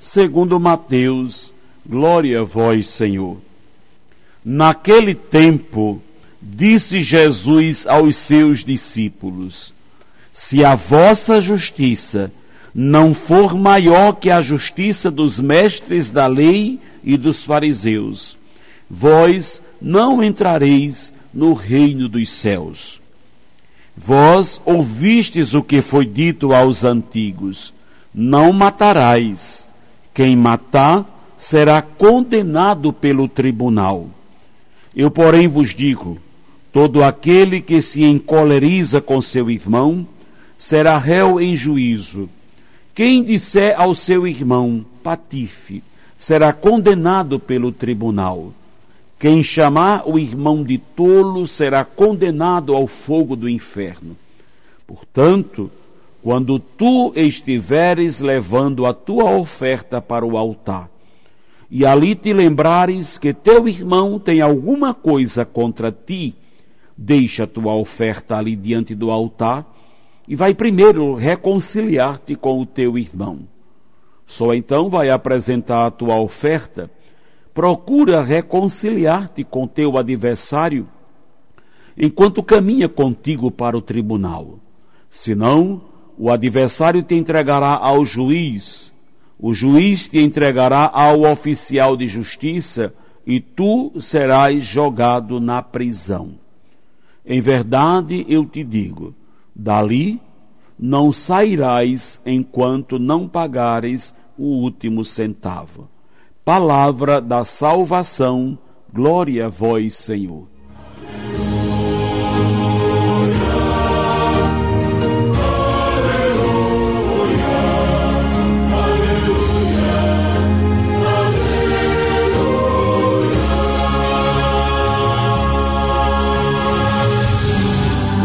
segundo Mateus. Glória a vós, Senhor. Naquele tempo, disse Jesus aos seus discípulos: Se a vossa justiça não for maior que a justiça dos mestres da lei e dos fariseus, vós não entrareis no reino dos céus. Vós ouvistes o que foi dito aos antigos: Não matarás. Quem matar será condenado pelo tribunal. Eu, porém, vos digo: todo aquele que se encoleriza com seu irmão será réu em juízo. Quem disser ao seu irmão, patife, será condenado pelo tribunal. Quem chamar o irmão de tolo será condenado ao fogo do inferno. Portanto, quando tu estiveres levando a tua oferta para o altar, e ali te lembrares que teu irmão tem alguma coisa contra ti, deixa a tua oferta ali diante do altar e vai primeiro reconciliar-te com o teu irmão. Só então vai apresentar a tua oferta procura reconciliar-te com teu adversário enquanto caminha contigo para o tribunal. Senão, o adversário te entregará ao juiz, o juiz te entregará ao oficial de justiça e tu serás jogado na prisão. Em verdade, eu te digo: dali não sairás enquanto não pagares o último centavo. Palavra da salvação, glória a vós, Senhor.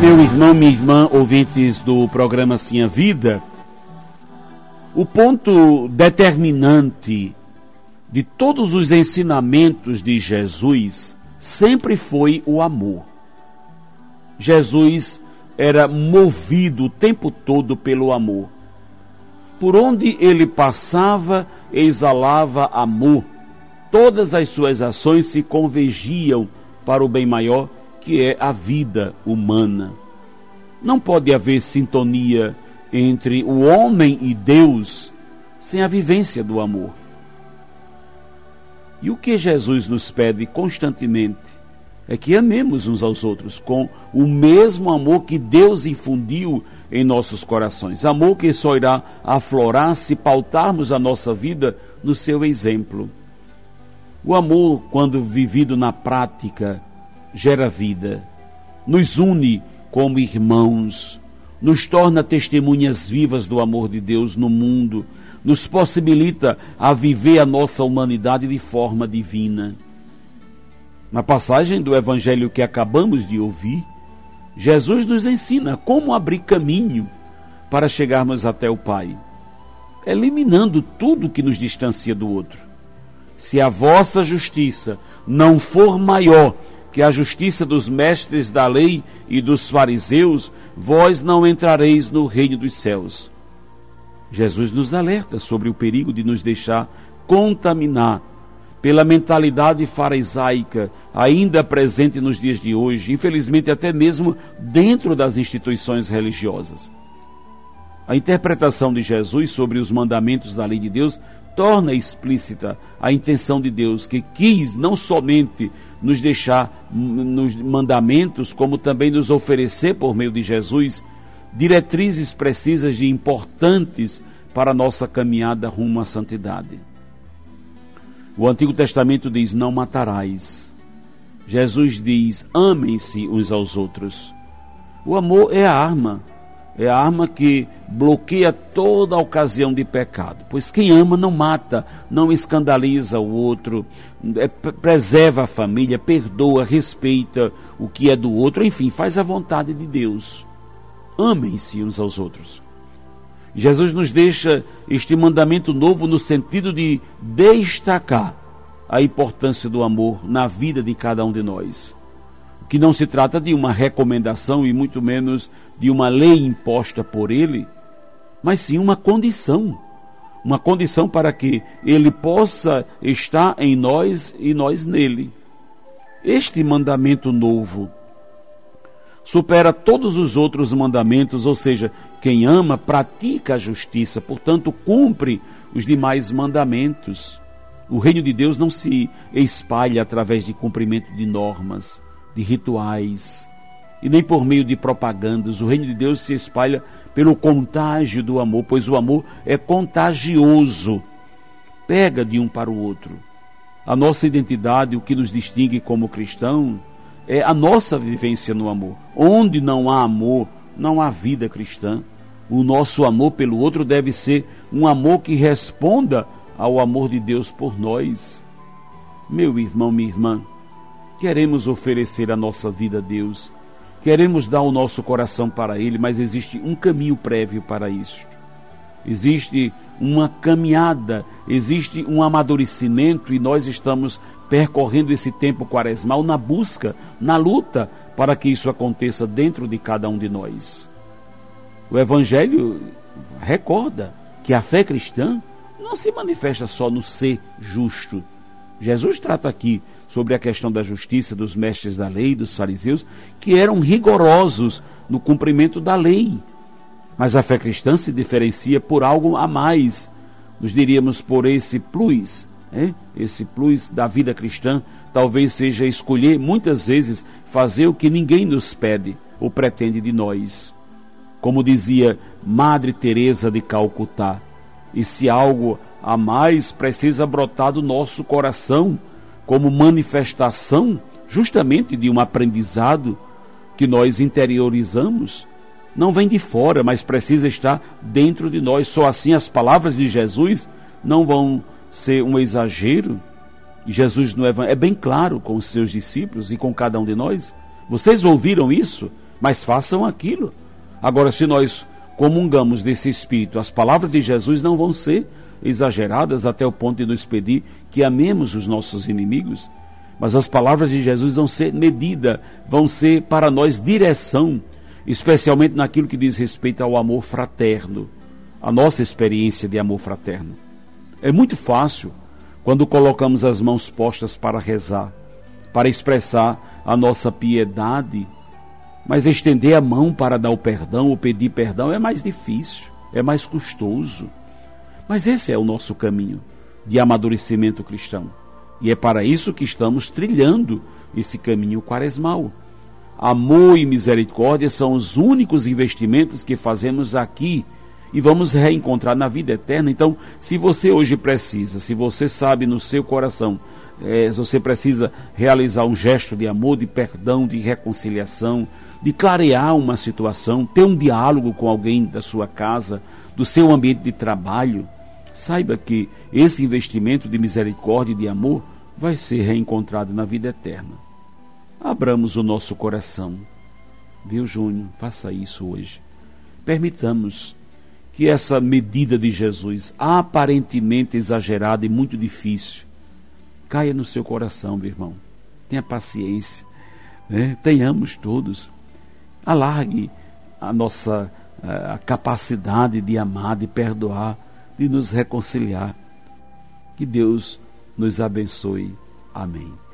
Meu irmão, minha irmã, ouvintes do programa Sim a Vida, o ponto determinante de todos os ensinamentos de Jesus sempre foi o amor. Jesus era movido o tempo todo pelo amor. Por onde ele passava, exalava amor. Todas as suas ações se convergiam para o bem maior, que é a vida humana. Não pode haver sintonia entre o homem e Deus sem a vivência do amor. E o que Jesus nos pede constantemente é que amemos uns aos outros com o mesmo amor que Deus infundiu em nossos corações. Amor que só irá aflorar se pautarmos a nossa vida no seu exemplo. O amor, quando vivido na prática, gera vida, nos une como irmãos, nos torna testemunhas vivas do amor de Deus no mundo, nos possibilita a viver a nossa humanidade de forma divina. Na passagem do evangelho que acabamos de ouvir, Jesus nos ensina como abrir caminho para chegarmos até o Pai, eliminando tudo que nos distancia do outro. Se a vossa justiça não for maior que a justiça dos mestres da lei e dos fariseus, vós não entrareis no reino dos céus. Jesus nos alerta sobre o perigo de nos deixar contaminar pela mentalidade farisaica ainda presente nos dias de hoje, infelizmente até mesmo dentro das instituições religiosas. A interpretação de Jesus sobre os mandamentos da lei de Deus torna explícita a intenção de Deus, que quis não somente nos deixar nos mandamentos, como também nos oferecer por meio de Jesus diretrizes precisas e importantes para a nossa caminhada rumo à santidade. O Antigo Testamento diz: Não matarás. Jesus diz: Amem-se uns aos outros. O amor é a arma é a arma que bloqueia toda ocasião de pecado. Pois quem ama não mata, não escandaliza o outro, é, preserva a família, perdoa, respeita o que é do outro, enfim, faz a vontade de Deus. Amem-se uns aos outros. Jesus nos deixa este mandamento novo no sentido de destacar a importância do amor na vida de cada um de nós que não se trata de uma recomendação e muito menos de uma lei imposta por ele, mas sim uma condição. Uma condição para que ele possa estar em nós e nós nele. Este mandamento novo supera todos os outros mandamentos, ou seja, quem ama pratica a justiça, portanto, cumpre os demais mandamentos. O reino de Deus não se espalha através de cumprimento de normas, de rituais e nem por meio de propagandas. O reino de Deus se espalha pelo contágio do amor, pois o amor é contagioso, pega de um para o outro. A nossa identidade, o que nos distingue como cristão, é a nossa vivência no amor. Onde não há amor, não há vida cristã. O nosso amor pelo outro deve ser um amor que responda ao amor de Deus por nós. Meu irmão, minha irmã, Queremos oferecer a nossa vida a Deus, queremos dar o nosso coração para Ele, mas existe um caminho prévio para isso. Existe uma caminhada, existe um amadurecimento e nós estamos percorrendo esse tempo quaresmal na busca, na luta para que isso aconteça dentro de cada um de nós. O Evangelho recorda que a fé cristã não se manifesta só no ser justo. Jesus trata aqui sobre a questão da justiça dos mestres da lei, dos fariseus, que eram rigorosos no cumprimento da lei. Mas a fé cristã se diferencia por algo a mais, nos diríamos por esse plus, né? esse plus da vida cristã, talvez seja escolher muitas vezes fazer o que ninguém nos pede ou pretende de nós. Como dizia Madre Teresa de Calcutá, e se algo a mais precisa brotar do nosso coração, como manifestação justamente de um aprendizado que nós interiorizamos, não vem de fora, mas precisa estar dentro de nós. Só assim as palavras de Jesus não vão ser um exagero. Jesus no Evangelho é bem claro com os seus discípulos e com cada um de nós. Vocês ouviram isso, mas façam aquilo. Agora, se nós comungamos desse Espírito, as palavras de Jesus não vão ser exageradas até o ponto de nos pedir que amemos os nossos inimigos, mas as palavras de Jesus vão ser medida, vão ser para nós direção, especialmente naquilo que diz respeito ao amor fraterno, a nossa experiência de amor fraterno. É muito fácil quando colocamos as mãos postas para rezar, para expressar a nossa piedade, mas estender a mão para dar o perdão ou pedir perdão é mais difícil, é mais custoso. Mas esse é o nosso caminho de amadurecimento cristão. E é para isso que estamos trilhando esse caminho quaresmal. Amor e misericórdia são os únicos investimentos que fazemos aqui e vamos reencontrar na vida eterna. Então, se você hoje precisa, se você sabe no seu coração, é, você precisa realizar um gesto de amor, de perdão, de reconciliação, de clarear uma situação, ter um diálogo com alguém da sua casa, do seu ambiente de trabalho, saiba que esse investimento de misericórdia e de amor vai ser reencontrado na vida eterna. Abramos o nosso coração. Viu, Júnior? Faça isso hoje. Permitamos que essa medida de Jesus, aparentemente exagerada e muito difícil, caia no seu coração, meu irmão. Tenha paciência. Né? Tenhamos todos. Alargue a nossa a capacidade de amar, de perdoar, de nos reconciliar. Que Deus nos abençoe. Amém.